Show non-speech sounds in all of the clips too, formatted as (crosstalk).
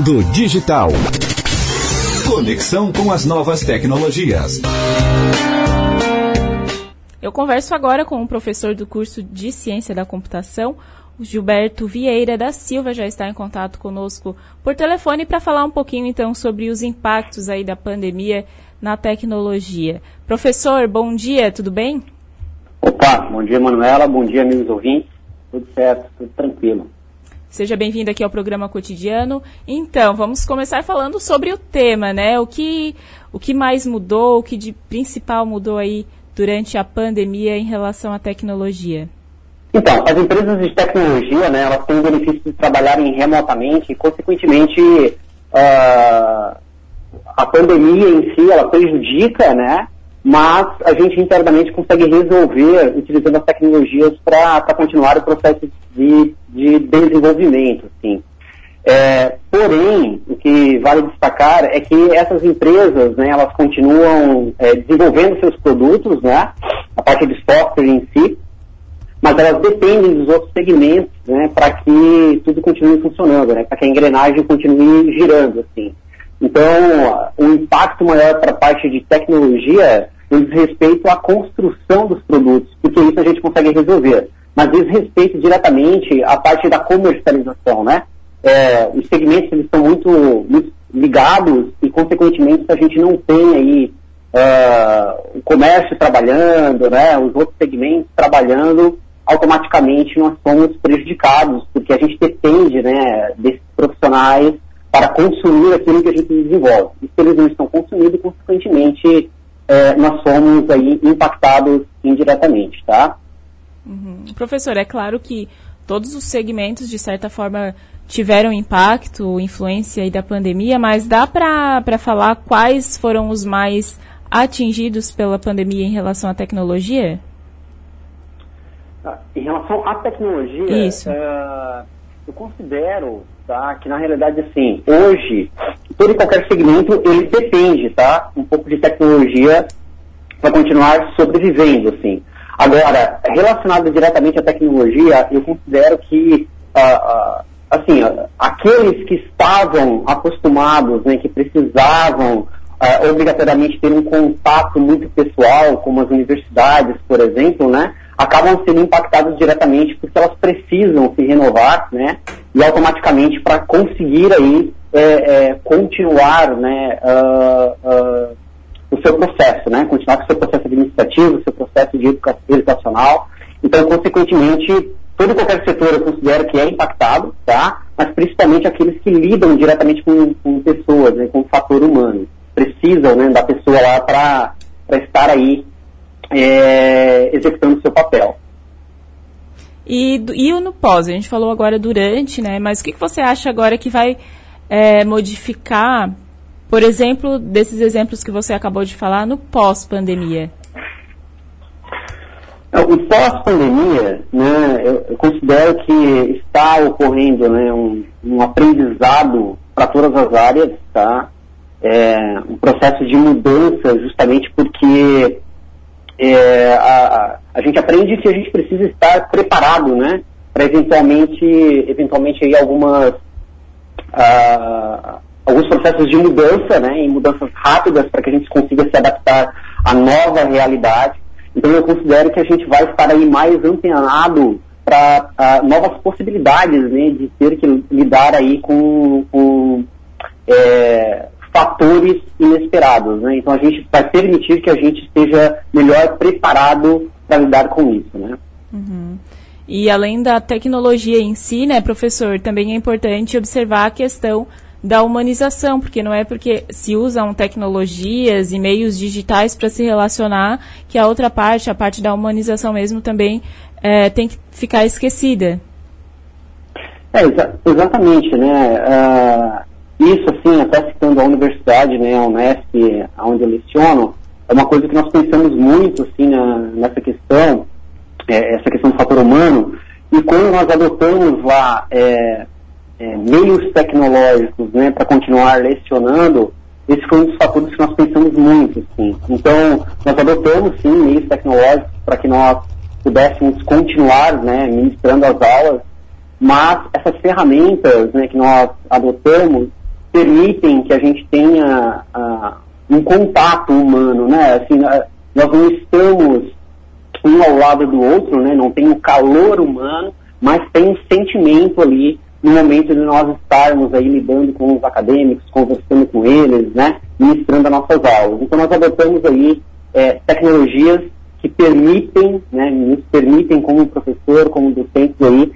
Mundo Digital. Conexão com as novas tecnologias. Eu converso agora com o um professor do curso de Ciência da Computação, o Gilberto Vieira da Silva, já está em contato conosco por telefone para falar um pouquinho então sobre os impactos aí da pandemia na tecnologia. Professor, bom dia, tudo bem? Opa, bom dia Manuela, bom dia amigos ouvintes, tudo certo, tudo tranquilo. Seja bem-vindo aqui ao programa cotidiano. Então, vamos começar falando sobre o tema, né? O que, o que mais mudou, o que de principal mudou aí durante a pandemia em relação à tecnologia? Então, as empresas de tecnologia, né, elas têm o benefício de trabalharem remotamente e, consequentemente, uh, a pandemia em si, ela prejudica, né, mas a gente internamente consegue resolver utilizando as tecnologias para continuar o processo de, de desenvolvimento, assim. É, porém, o que vale destacar é que essas empresas, né, elas continuam é, desenvolvendo seus produtos, né, a parte de software em si, mas elas dependem dos outros segmentos, né, para que tudo continue funcionando, né, para que a engrenagem continue girando, assim. Então, o impacto maior para a parte de tecnologia diz respeito à construção dos produtos, porque isso a gente consegue resolver. Mas diz respeito diretamente à parte da comercialização, né? É, os segmentos eles estão muito, muito ligados e, consequentemente, se a gente não tem aí uh, o comércio trabalhando, né, os outros segmentos trabalhando, automaticamente nós somos prejudicados, porque a gente depende né, desses profissionais para consumir aquilo que a gente desenvolve. E se eles não estão consumindo, consequentemente, é, nós somos aí impactados indiretamente, tá? Uhum. Professor, é claro que todos os segmentos, de certa forma, tiveram impacto, influência aí da pandemia, mas dá para falar quais foram os mais atingidos pela pandemia em relação à tecnologia? Ah, em relação à tecnologia, uh, eu considero tá? Que na realidade, assim, hoje, todo e qualquer segmento, ele depende, tá? Um pouco de tecnologia para continuar sobrevivendo, assim. Agora, relacionado diretamente à tecnologia, eu considero que, uh, assim, uh, aqueles que estavam acostumados, né, que precisavam obrigatoriamente ter um contato muito pessoal, como as universidades, por exemplo, né, acabam sendo impactadas diretamente porque elas precisam se renovar, né? E automaticamente para conseguir aí é, é, continuar, né? Uh, uh, o seu processo, né? Continuar com o seu processo administrativo, o seu processo de educacional. Então, consequentemente, todo e qualquer setor eu considero que é impactado, tá? Mas principalmente aqueles que lidam diretamente com, com pessoas, né? com o fator humano. Precisam, né? Da pessoa lá para estar aí é, executando seu papel. E, e no pós? A gente falou agora durante, né? Mas o que, que você acha agora que vai é, modificar, por exemplo, desses exemplos que você acabou de falar, no pós-pandemia? O pós-pandemia, né, eu, eu, considero que está ocorrendo né, um, um aprendizado para todas as áreas, tá? É, um processo de mudança justamente porque é, a, a, gente aprende que a gente precisa estar preparado, né, para eventualmente, eventualmente aí algumas, uh, alguns processos de mudança, né, em mudanças rápidas para que a gente consiga se adaptar à nova realidade. Então eu considero que a gente vai estar aí mais antenado para novas possibilidades, né, de ter que lidar aí com, com é, fatores inesperados. Né? Então a gente vai permitir que a gente esteja melhor preparado para lidar com isso. Né? Uhum. E além da tecnologia em si, né, professor, também é importante observar a questão da humanização, porque não é porque se usam tecnologias e meios digitais para se relacionar que a outra parte, a parte da humanização mesmo, também é, tem que ficar esquecida. É, exa exatamente, né? Uh, isso, assim, até citando a universidade, né, a Unesp, onde eu leciono, é uma coisa que nós pensamos muito, assim, na, nessa questão, é, essa questão do fator humano, e quando nós adotamos lá é, é, meios tecnológicos, né, para continuar lecionando, esse foi um dos fatores que nós pensamos muito, assim. Então, nós adotamos, sim, meios tecnológicos para que nós pudéssemos continuar, né, ministrando as aulas, mas essas ferramentas, né, que nós adotamos, permitem que a gente tenha uh, um contato humano, né? Assim, uh, nós não estamos um ao lado do outro, né? Não tem o calor humano, mas tem um sentimento ali no momento de nós estarmos aí lidando com os acadêmicos, conversando com eles, né? Ministrando as nossas aulas. Então nós adotamos aí é, tecnologias que permitem, né? Nos permitem como professor, como docente aí,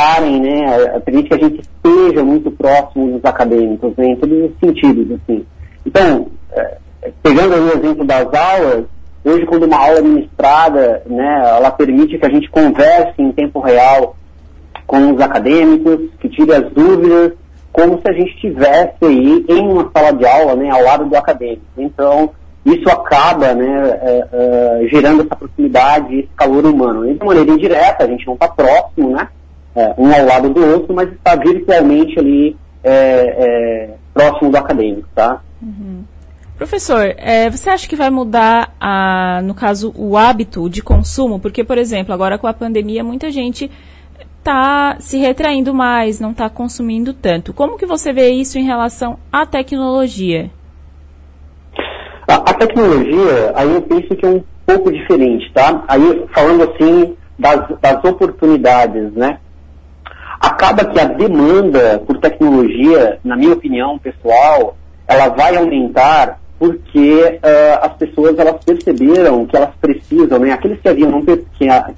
estarem, né? Permite que a gente esteja muito próximo dos acadêmicos, né? Em todos os sentidos, assim. Então, é, pegando o exemplo das aulas, hoje quando uma aula é ministrada, né? Ela permite que a gente converse em tempo real com os acadêmicos, que tire as dúvidas, como se a gente estivesse aí em uma sala de aula, né, ao lado do acadêmico. Então, isso acaba né, é, é, gerando essa proximidade, esse calor humano. De maneira indireta, a gente não está próximo, né, é, um ao lado do outro, mas está virtualmente ali é, é, próximo do acadêmico, tá? Uhum. Professor, é, você acha que vai mudar, a, no caso, o hábito de consumo? Porque, por exemplo, agora com a pandemia, muita gente está se retraindo mais, não está consumindo tanto. Como que você vê isso em relação à tecnologia? A, a, tecnologia, aí eu penso que é um pouco diferente, tá? Aí falando assim das, das oportunidades, né? Acaba que a demanda por tecnologia, na minha opinião pessoal, ela vai aumentar porque uh, as pessoas elas perceberam que elas precisam, né? Aqueles que, haviam não, que,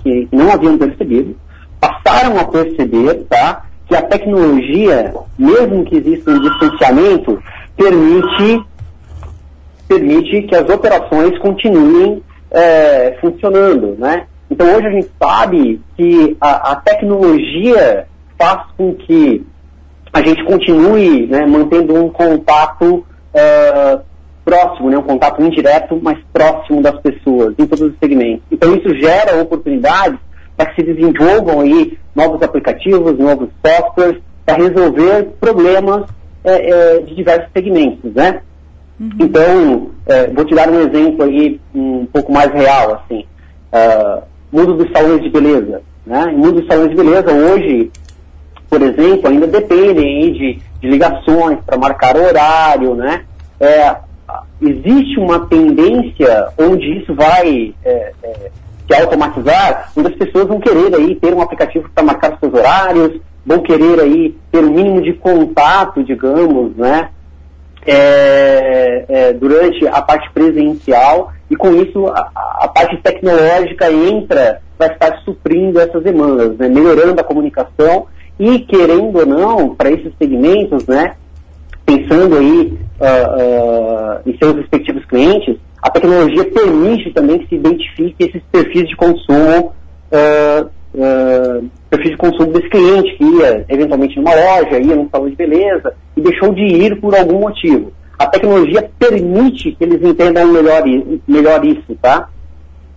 que não haviam percebido, passaram a perceber tá, que a tecnologia, mesmo que exista um distanciamento, permite, permite que as operações continuem é, funcionando. Né? Então hoje a gente sabe que a, a tecnologia faz com que a gente continue né, mantendo um contato é, próximo, né, um contato indireto, mas próximo das pessoas, em todos os segmentos. Então isso gera oportunidades para que se desenvolvam aí novos aplicativos, novos softwares, para resolver problemas é, é, de diversos segmentos, né? Uhum. Então, vou te dar um exemplo aí um pouco mais real, assim. Uh, mundo dos salões de beleza, né? O mundo dos salões de beleza hoje, por exemplo, ainda dependem de, de ligações para marcar horário, né? É, existe uma tendência onde isso vai é, é, se automatizar, onde as pessoas vão querer aí ter um aplicativo para marcar seus horários, vão querer aí ter o um mínimo de contato, digamos, né, é, é, durante a parte presencial e com isso a, a, parte tecnológica entra para estar suprindo essas demandas, né, melhorando a comunicação e querendo ou não para esses segmentos, né, pensando aí uh, uh, em seus respectivos clientes, a tecnologia permite também que se identifique esses perfis de consumo, uh, perfis de consumo desse cliente que ia eventualmente numa loja, ia num salão de beleza e deixou de ir por algum motivo. A tecnologia permite que eles entendam melhor, melhor isso, tá?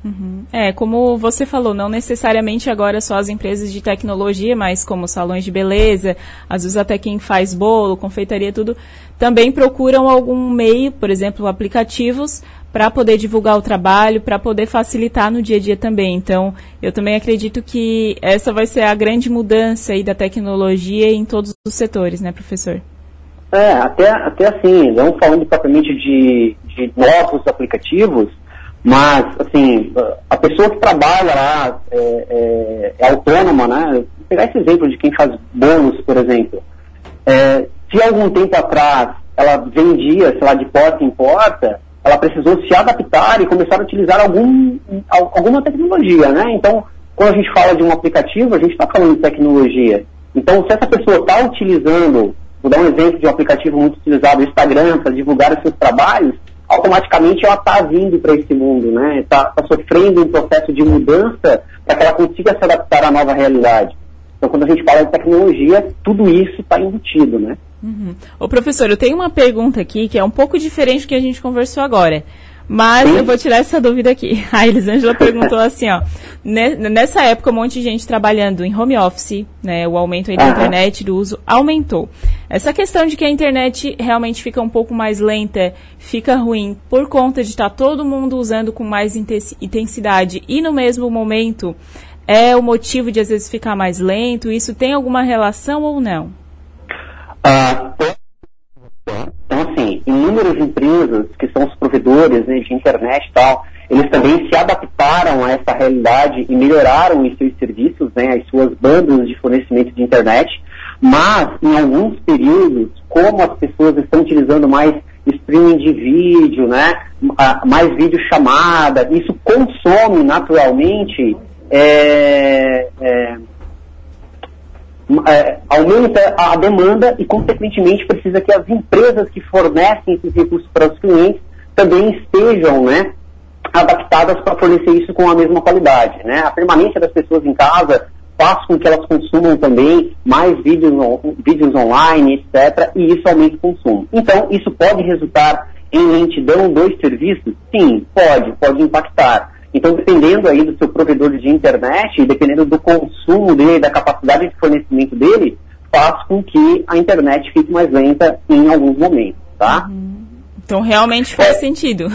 Uhum. É, como você falou, não necessariamente agora só as empresas de tecnologia, mas como salões de beleza, às vezes até quem faz bolo, confeitaria, tudo, também procuram algum meio, por exemplo, aplicativos, para poder divulgar o trabalho, para poder facilitar no dia a dia também. Então, eu também acredito que essa vai ser a grande mudança aí da tecnologia em todos os setores, né, professor? É, até, até assim, não falando propriamente de, de novos aplicativos, mas, assim, a pessoa que trabalha lá é, é, é autônoma, né? Vou pegar esse exemplo de quem faz bônus, por exemplo. É, se algum tempo atrás ela vendia, sei lá, de porta em porta, ela precisou se adaptar e começar a utilizar algum, alguma tecnologia, né? Então, quando a gente fala de um aplicativo, a gente está falando de tecnologia. Então, se essa pessoa está utilizando, vou dar um exemplo de um aplicativo muito utilizado, o Instagram, para divulgar os seus trabalhos, automaticamente ela está vindo para esse mundo, né? Está tá sofrendo um processo de mudança para que ela consiga se adaptar à nova realidade. Então, quando a gente fala de tecnologia, tudo isso está embutido, né? Uhum. Ô, professor, eu tenho uma pergunta aqui que é um pouco diferente do que a gente conversou agora. Mas Sim. eu vou tirar essa dúvida aqui. (laughs) A Elisângela perguntou assim, ó. Nessa época, um monte de gente trabalhando em home office, né? O aumento da internet, do uso, aumentou. Essa questão de que a internet realmente fica um pouco mais lenta, fica ruim, por conta de estar tá todo mundo usando com mais intensidade e no mesmo momento, é o motivo de às vezes ficar mais lento? Isso tem alguma relação ou não? Ah, inúmeras empresas que são os provedores né, de internet e tal, eles também se adaptaram a essa realidade e melhoraram os seus serviços, né, as suas bandas de fornecimento de internet, mas em alguns períodos, como as pessoas estão utilizando mais streaming de vídeo, né, mais vídeo chamada, isso consome naturalmente é, é, é, aumenta a demanda e, consequentemente, precisa que as empresas que fornecem esses recursos para os clientes também estejam né, adaptadas para fornecer isso com a mesma qualidade. Né? A permanência das pessoas em casa faz com que elas consumam também mais vídeos, vídeos online, etc., e isso aumenta o consumo. Então, isso pode resultar em lentidão dos serviços? Sim, pode, pode impactar. Então, dependendo aí do seu provedor de internet, dependendo do consumo dele, da capacidade de fornecimento dele, faz com que a internet fique mais lenta em alguns momentos, tá? Uhum. Então, realmente faz é, sentido.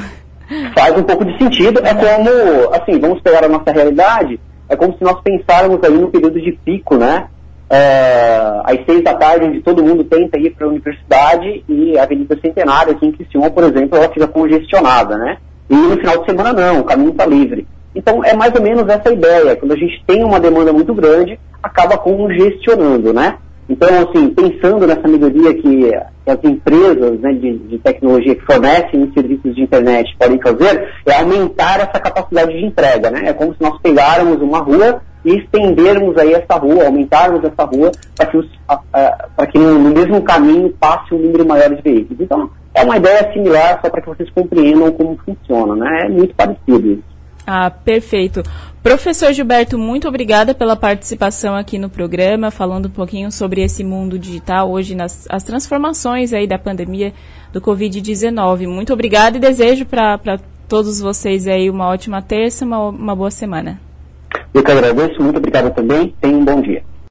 Faz um pouco de sentido. É como, assim, vamos pegar a nossa realidade, é como se nós pensáramos aí no período de pico, né? É, às seis da tarde, onde todo mundo tenta ir para a universidade e a Avenida Centenária, aqui em Criciúma, por exemplo, ela fica congestionada, né? E no final de semana não, o caminho está livre. Então é mais ou menos essa ideia. Quando a gente tem uma demanda muito grande, acaba congestionando, né? Então, assim, pensando nessa melhoria que as empresas né, de, de, tecnologia que fornecem os serviços de internet podem fazer, é aumentar essa capacidade de entrega, né? É como se nós pegáramos uma rua e estendermos aí essa rua, aumentarmos essa rua para que, que no, no mesmo caminho passe um número maior de veículos. Então, é uma ideia similar, só para que vocês compreendam como funciona, né? É muito parecido isso. Ah, perfeito. Professor Gilberto, muito obrigada pela participação aqui no programa, falando um pouquinho sobre esse mundo digital hoje, nas as transformações aí da pandemia do Covid-19. Muito obrigada e desejo para todos vocês aí uma ótima terça, uma, uma boa semana. Eu que agradeço, muito obrigada também. Tenha um bom dia.